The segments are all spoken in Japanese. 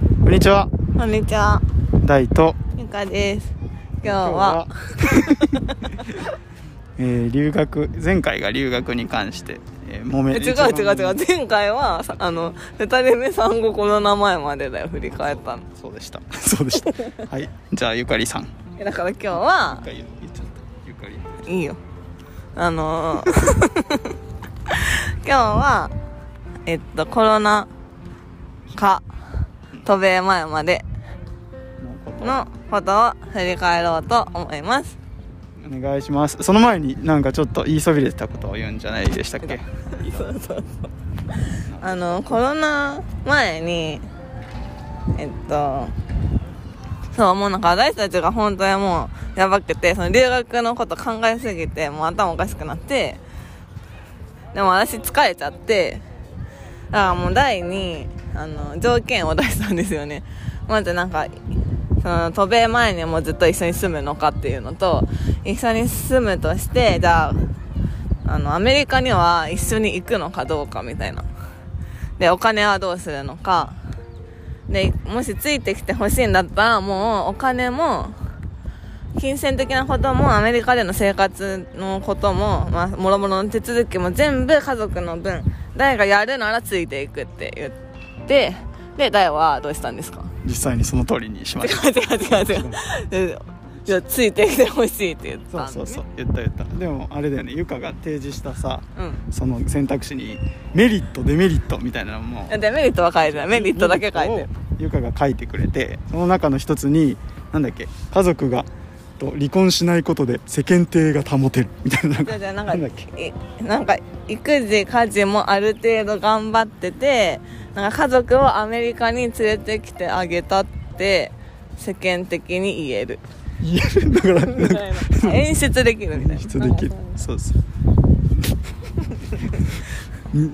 こんにちは。こんにちは、大と。ゆかです。今日は、えー留学。前回が留学に関して、えー、揉めえ違う違う違う、前回は、さあの、二人目産後コロナ前までだよ、振り返ったの。そうでした。そうでした。はい。じゃあゆかりさん。えだから今日は。いいよ。あのー 今日は、えっと、コロナ禍、渡米前までのこと。を振り返ろうと思います。お願いします。その前になんかちょっと言いそびれてたことを言うんじゃないでしたっけ？そうそうそう。あのコロナ前にえっとそうもうなんか私たちが本当にもうやばくてその留学のこと考えすぎてもう頭おかしくなってでも私疲れちゃってだからもう第にあの条件を出したんですよね まずなんかその渡米前にもずっと一緒に住むのかっていうのと一緒に住むとしてじゃああの、アメリカには一緒に行くのかどうかみたいな。で、お金はどうするのか。で、もしついてきてほしいんだったら、もうお金も、金銭的なことも、アメリカでの生活のことも、まあ、もろもろの手続きも全部家族の分、誰がやるならついていくって言って、で、誰はどうしたんですか？実際にその通りにしま違したう違う違う違うで。いや、ついてきてほしいって言ったんで、ね。そうそうそう言った言ったでもあれだよねゆかが提示したさうん。その選択肢にメリットデメリットみたいなのもデメリットは書いてない。メリットだけ書いてる。ゆかが書いてくれてその中の一つになんだっけ家族がと離婚しないことで世間体が保てるみたいな。なんかなんかなんだっけ？いなんか育児家事もある程度頑張っててなんか家族をアメリカに連れてきてあげたって世間的に言える。言えるだからなんか。みたいな演出できるみたいな。演出できる。そうそう。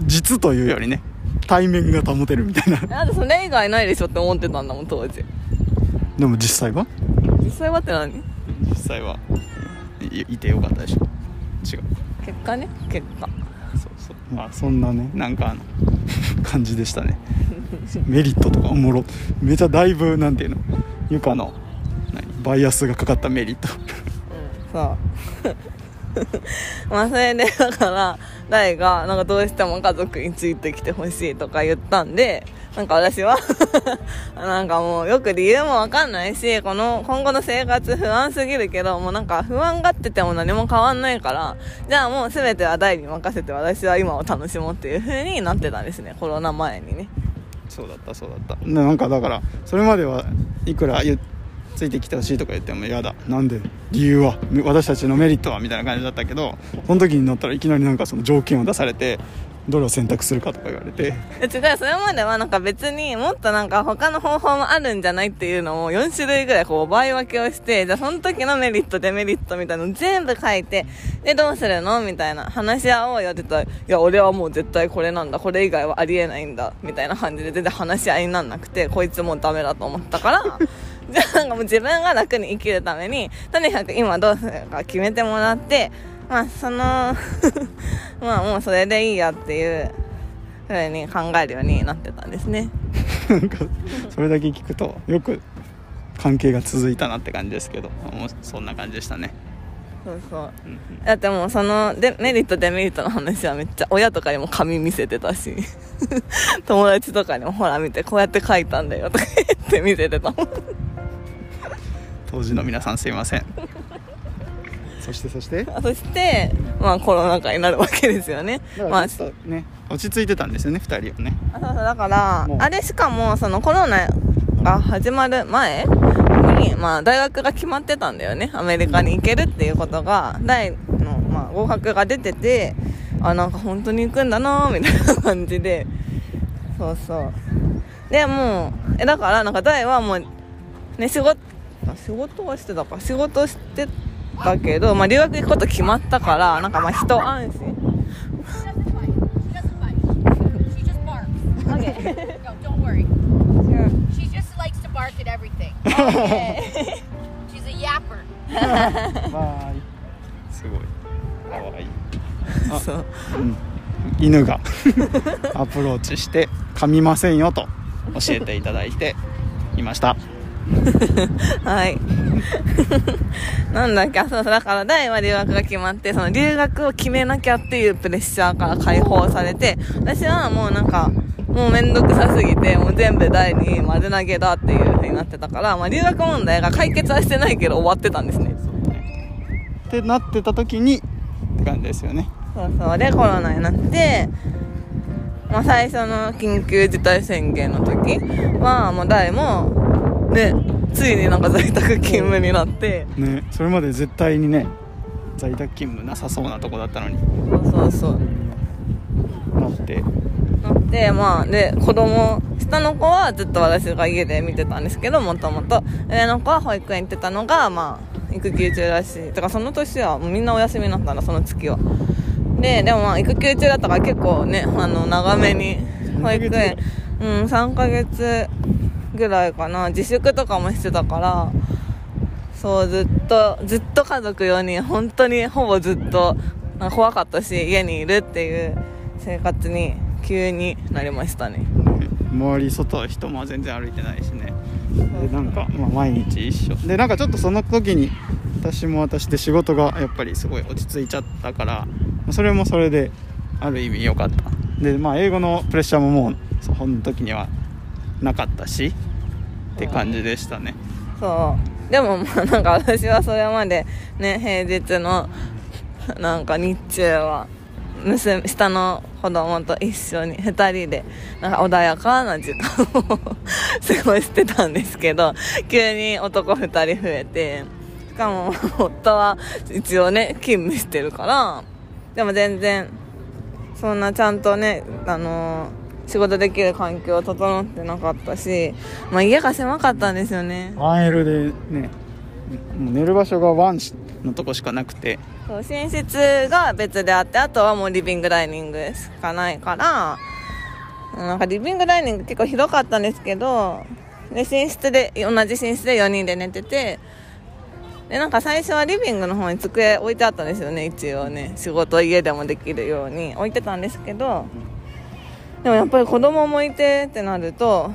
実というよりね対面が保てるみたいな。だってそれ以外ないでしょって思ってたんだもん当時。でも実際は？実際はって何？実際は。いいてよかったでしょ。違う。結果ね。結果。そうそう。まあそんなね。なんかあの。感じでしたね。メリットとかおもろ。めちゃだいぶなんていうの。ゆかの何？バイアスがかかったメリット。そう。まあそれでだから大がなんかどうしても家族についてきてほしいとか言ったんでなんか私は なんかもうよく理由もわかんないしこの今後の生活不安すぎるけどもうなんか不安がってても何も変わんないからじゃあもう全ては大に任せて私は今を楽しもうっていう風になってたんですねコロナ前にね。そうだったそうだった。なんかだからそれまではいくら言ついてきてほしいとか言っても嫌だ。なんで理由は？私たちのメリットは？みたいな感じだったけどその時になったらいきなりなんかその条件を出されてどれを選択するかとか言われて。違う、それまではなんか別にもっとなんか他の方法もあるんじゃないっていうのを4種類ぐらいこう倍分けをして、じゃあその時のメリット、デメリットみたいなの全部書いて、でどうするのみたいな話し合おうよって言ったら、いや俺はもう絶対これなんだ、これ以外はありえないんだ、みたいな感じで全然話し合いになんなくて、こいつもうダメだと思ったから、じゃあなんかもう自分が楽に生きるために、とにかく今どうするか決めてもらって、まあその、まあもうそれでいいやっていう、ふうに考えるようになってたんですね。なんかそれだけ聞くとよく関係が続いたなって感じですけど。もうそんな感じでしたね。そうそう。うんうん。だってもうそのデメリットデメリットの話はめっちゃ親とかにも紙見せてたし。友達とかにもほら見てこうやって書いたんだよとか言って見せてたもん。当時の皆さんすいませんそしてそして？そしてまあコロナ禍になるわけですよね。まあちょっとね落ち着いてたんですよね2人はね。あそうそうだからあれしかもそのコロナが始まる前に、まあ、大学が決まってたんだよね。アメリカに行けるっていうことが大の、まあ、合格が出ててあなんか本当に行くんだなみたいな感じで。そうそう。でもうえだからなんか大はもうね仕事仕事はしてたか。仕事してっけど、まあ、留学行くこと決まったからなんかまあ人。犬がアプローチして噛みませんよと教えていただいていました。はい。なんだっけ、あそうそう、だから大は留学が決まって、その留学を決めなきゃっていうプレッシャーから解放されて、私はもうなんか、もうめんどくさすぎて、もう全部大に丸投げだっていう風になってたから、まあ留学問題が解決はしてないけど終わってたんですね。ってなってた時にって感じですよねそうそう。で、コロナになって、まあ最初の緊急事態宣言の時は、もう大も、ね、ついになんか在宅勤務になって、ねそれまで絶対にね在宅勤務なさそうなとこだったのにそうそうそう。なってなって、まあ、で、子供、下の子はずっと私が家で見てたんですけど、もともと。上の子は保育園行ってたのが、まあ、育休中だし、だからその年はみんなお休みになったんだ、その月は。で、でもまあ、育休中だったから結構ね、あの、長めに、保育園、うん、3ヶ月ぐらいかな、自粛とかもしてたから、そう、ずっと、ずっと家族4人、本当にほぼずっと、怖かったし、家にいるっていう生活に急になりましたね。周り外人も全然歩いてないしね。でなんか、まあ、毎日一緒。でなんかちょっとその時に私も私で仕事がやっぱりすごい落ち着いちゃったからそれもそれである意味良かった。でまあ英語のプレッシャーももうその時にはなかったし。って感じでしたねそう。でもまあなんか私はそれまでね、平日のなんか日中は、娘、下の子供と一緒に二人で、なんか穏やかな時間を 過ごしてたんですけど、急に男二人増えて、しかも夫は一応ね、勤務してるから、でも全然、そんなちゃんとね、あのー仕事できる環境整ってなかったし、まあ家が狭かったんですよね。1L でねもう寝る場所がワンのとこしかなくてそう寝室が別であってあとはもうリビングダイニングしかないからなんかリビングダイニング結構広かったんですけどで寝室で同じ寝室で4人で寝ててでなんか最初はリビングの方に机置いてあったんですよね一応ね仕事家でもできるように置いてたんですけどでもやっぱり子供もいてってなると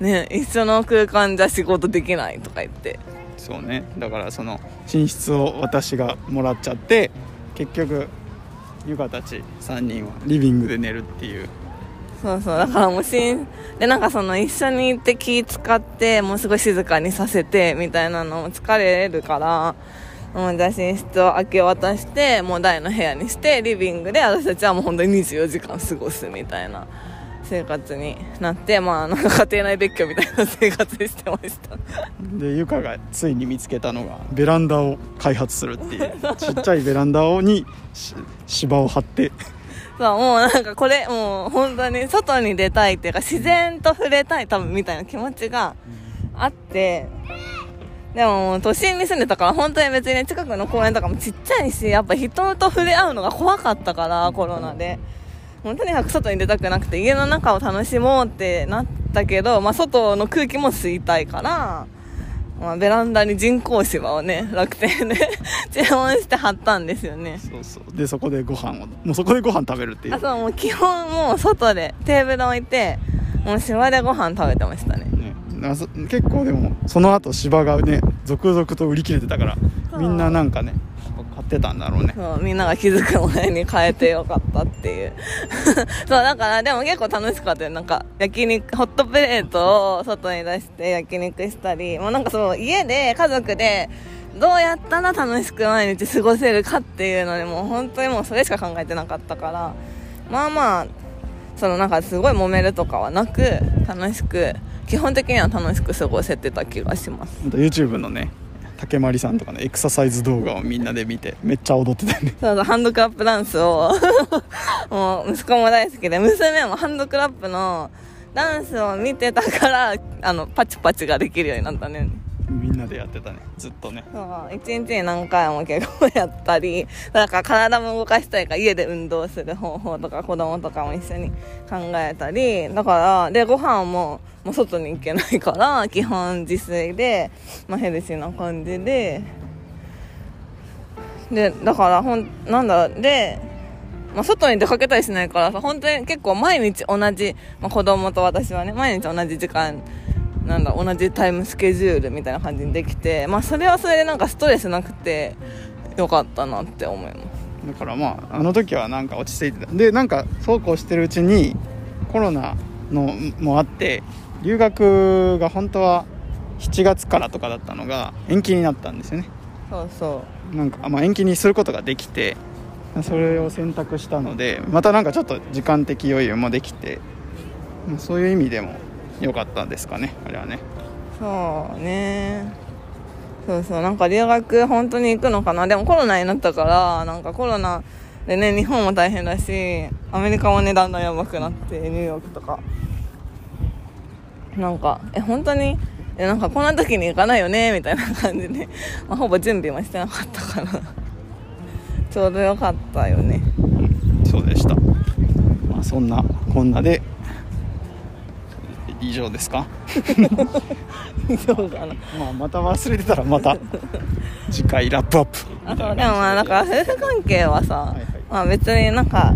ね一緒の空間じゃ仕事できないとか言って。そうね。だからその寝室を私がもらっちゃって結局ゆかたち3人はリビングで寝るっていう。そうそう、だからもうしん、で、なんかその一緒に行って気使って、もうすごい静かにさせて、みたいなのも疲れるから、もうじゃあ寝室を明け渡して、もう台の部屋にして、リビングで私たちはもう本当に24時間過ごすみたいな生活になって、まあなんか家庭内別居みたいな生活してました。でゆかがついに見つけたのがベランダを開発するっていうちっちゃいベランダをにし芝を張ってそう、もうなんかこれ、もう本当に外に出たいっていうか、自然と触れたい多分みたいな気持ちがあって、でも都心に住んでたから本当に別にね近くの公園とかもちっちゃいし、やっぱ人と触れ合うのが怖かったから、コロナで。もうとにかく外に出たくなくて家の中を楽しもうってなったけど、まあ外の空気も吸いたいから、まあベランダに人工芝をね、楽天で 注文して貼ったんですよね。そうそうでそこでご飯をもうそこでご飯食べるっていうあそうもう基本もう外でテーブル置いてもう芝でご飯食べてましたね結構でもその後芝がね続々と売り切れてたからみんななんかね買ってたんだろうね。そうみんなが気づく前に変えてよかったっていう。そうだからでも結構楽しかったよ。なんか焼肉ホットプレートを外に出して焼肉したりもうなんかそう家で家族でどうやったら楽しく毎日過ごせるかっていうのでもう本当にもうそれしか考えてなかったからまあまあそのなんかすごい揉めるとかはなく楽しく基本的には楽しく過ごせてた気がします。YouTube のね竹まりさんとかのエクササイズ動画をみんなで見てめっちゃ踊ってたよね。そうそうハンドクラップダンスを もう息子も大好きで娘もハンドクラップのダンスを見てたからあのパチパチができるようになったねみんなでやってたね。ずっとね。そう。一日に何回も結構やったりだから体も動かしたいから家で運動する方法とか子供とかも一緒に考えたりだからでご飯ももう外に行けないから基本自炊で、まあ、ヘルシーな感じで。でだからほんなんだでまあ、外に出かけたりしないからさ本当に結構毎日同じ、まあ、子供と私はね毎日同じ時間なんだ同じタイムスケジュールみたいな感じにできてまあそれはそれでなんかストレスなくてよかったなって思います。だからまああの時はなんか落ち着いてた。でなんかそうこうしてるうちにコロナのもあって留学が本当は7月からとかだったのが延期になったんですよね。そうそなんか、まあ、延期にすることができてそれを選択したのでまたなんかちょっと時間的余裕もできてまあそういう意味でも良かったですかねあれはね。うそうね。そうそうなんか留学本当に行くのかな。でもコロナになったからなんかコロナでね日本も大変だしアメリカもねだんだんやばくなってニューヨークとか。なんかえ本当に？えなんかこんな時に行かないよね？みたいな感じで、まあ、ほぼ準備もしてなかったから。ちょうどよかったよね。そうでした。まあそんなこんなで以上ですか？そうかな。まあまた忘れてたらまた次回ラップアップ。あそうでもまあなんか夫婦関係はさ、はいはい。まあ別になんか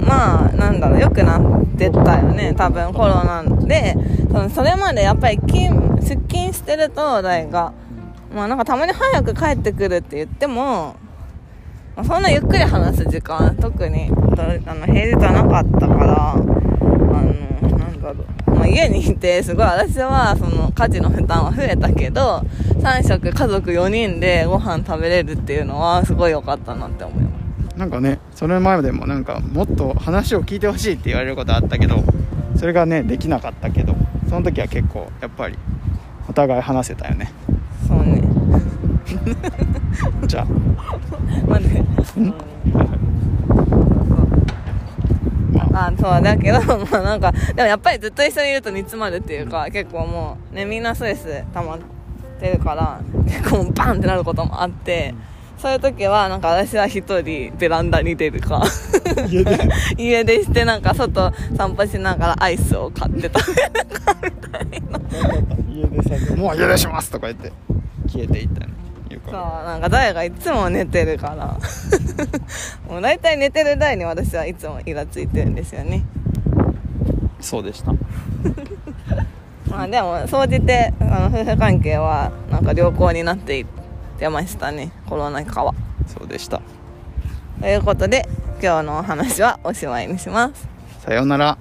まあなんだろう良くなってったよね。多分コロナで。そのそれまでやっぱり勤出勤してると大がまあなんかたまに早く帰ってくるって言っても、まあ、そんなゆっくり話す時間特にどあの平日はなかったからあのなんだろう、まあ、家にいてすごい私はその家事の負担は増えたけど3食家族4人でご飯食べれるっていうのはすごい良かったなって思います。なんかねそれ前でもなんかもっと話を聞いてほしいって言われることあったけどそれがねできなかったけどその時は結構やっぱりお互い話せたよね。そうね。じゃあ。まず、まああそうだけど まあなんかでもやっぱりずっと一緒にいると煮詰まるっていうか結構もうねみんなストレス溜まってるから 結構バンってなることもあってそういう時はなんか私は一人ベランダに出るか。家で。家出してなんか外散歩しながらアイスを買って食べるかみたいな。家でさもう家出しますとか言って消えていったよねそうあなんか誰がいつも寝てるから もう大体寝てる台に私はいつもイラついてるんですよね。るそうでした。まあでも総じてあの夫婦関係はなんか良好になっていってましたね。コロナ禍は。そうでした。ということで今日のお話はおしまいにします。さようなら。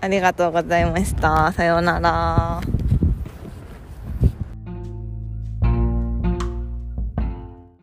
ありがとうございました。さようなら